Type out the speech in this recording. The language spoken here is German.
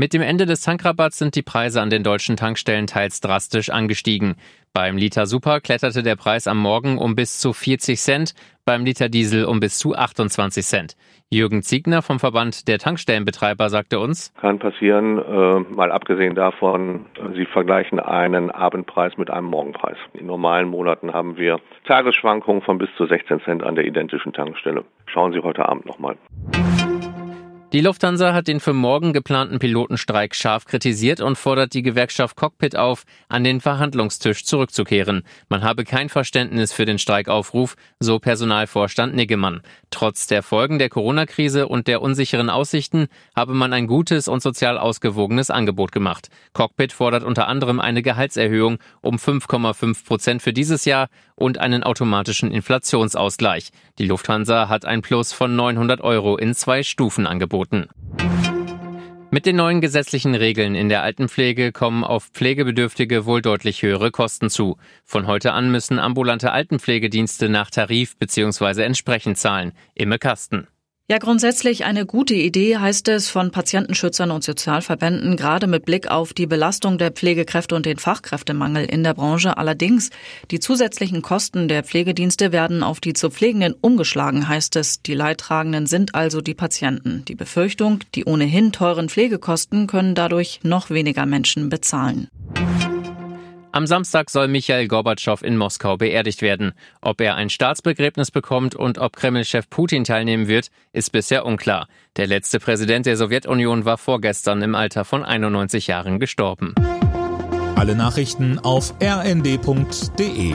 Mit dem Ende des Tankrabatts sind die Preise an den deutschen Tankstellen teils drastisch angestiegen. Beim Liter Super kletterte der Preis am Morgen um bis zu 40 Cent, beim Liter Diesel um bis zu 28 Cent. Jürgen Ziegner vom Verband der Tankstellenbetreiber sagte uns, kann passieren, äh, mal abgesehen davon, Sie vergleichen einen Abendpreis mit einem Morgenpreis. In normalen Monaten haben wir Tagesschwankungen von bis zu 16 Cent an der identischen Tankstelle. Schauen Sie heute Abend nochmal. Die Lufthansa hat den für morgen geplanten Pilotenstreik scharf kritisiert und fordert die Gewerkschaft Cockpit auf, an den Verhandlungstisch zurückzukehren. Man habe kein Verständnis für den Streikaufruf, so Personalvorstand Niggemann. Trotz der Folgen der Corona-Krise und der unsicheren Aussichten habe man ein gutes und sozial ausgewogenes Angebot gemacht. Cockpit fordert unter anderem eine Gehaltserhöhung um 5,5 Prozent für dieses Jahr und einen automatischen Inflationsausgleich. Die Lufthansa hat ein Plus von 900 Euro in zwei Stufen angeboten angeboten. Mit den neuen gesetzlichen Regeln in der Altenpflege kommen auf Pflegebedürftige wohl deutlich höhere Kosten zu. Von heute an müssen ambulante Altenpflegedienste nach Tarif bzw. entsprechend zahlen. Imme Kasten. Ja, grundsätzlich eine gute Idee, heißt es von Patientenschützern und Sozialverbänden, gerade mit Blick auf die Belastung der Pflegekräfte und den Fachkräftemangel in der Branche. Allerdings, die zusätzlichen Kosten der Pflegedienste werden auf die zu Pflegenden umgeschlagen, heißt es. Die Leidtragenden sind also die Patienten. Die Befürchtung, die ohnehin teuren Pflegekosten können dadurch noch weniger Menschen bezahlen. Am Samstag soll Michael Gorbatschow in Moskau beerdigt werden. Ob er ein Staatsbegräbnis bekommt und ob Kreml-Chef Putin teilnehmen wird, ist bisher unklar. Der letzte Präsident der Sowjetunion war vorgestern im Alter von 91 Jahren gestorben. Alle Nachrichten auf rnd.de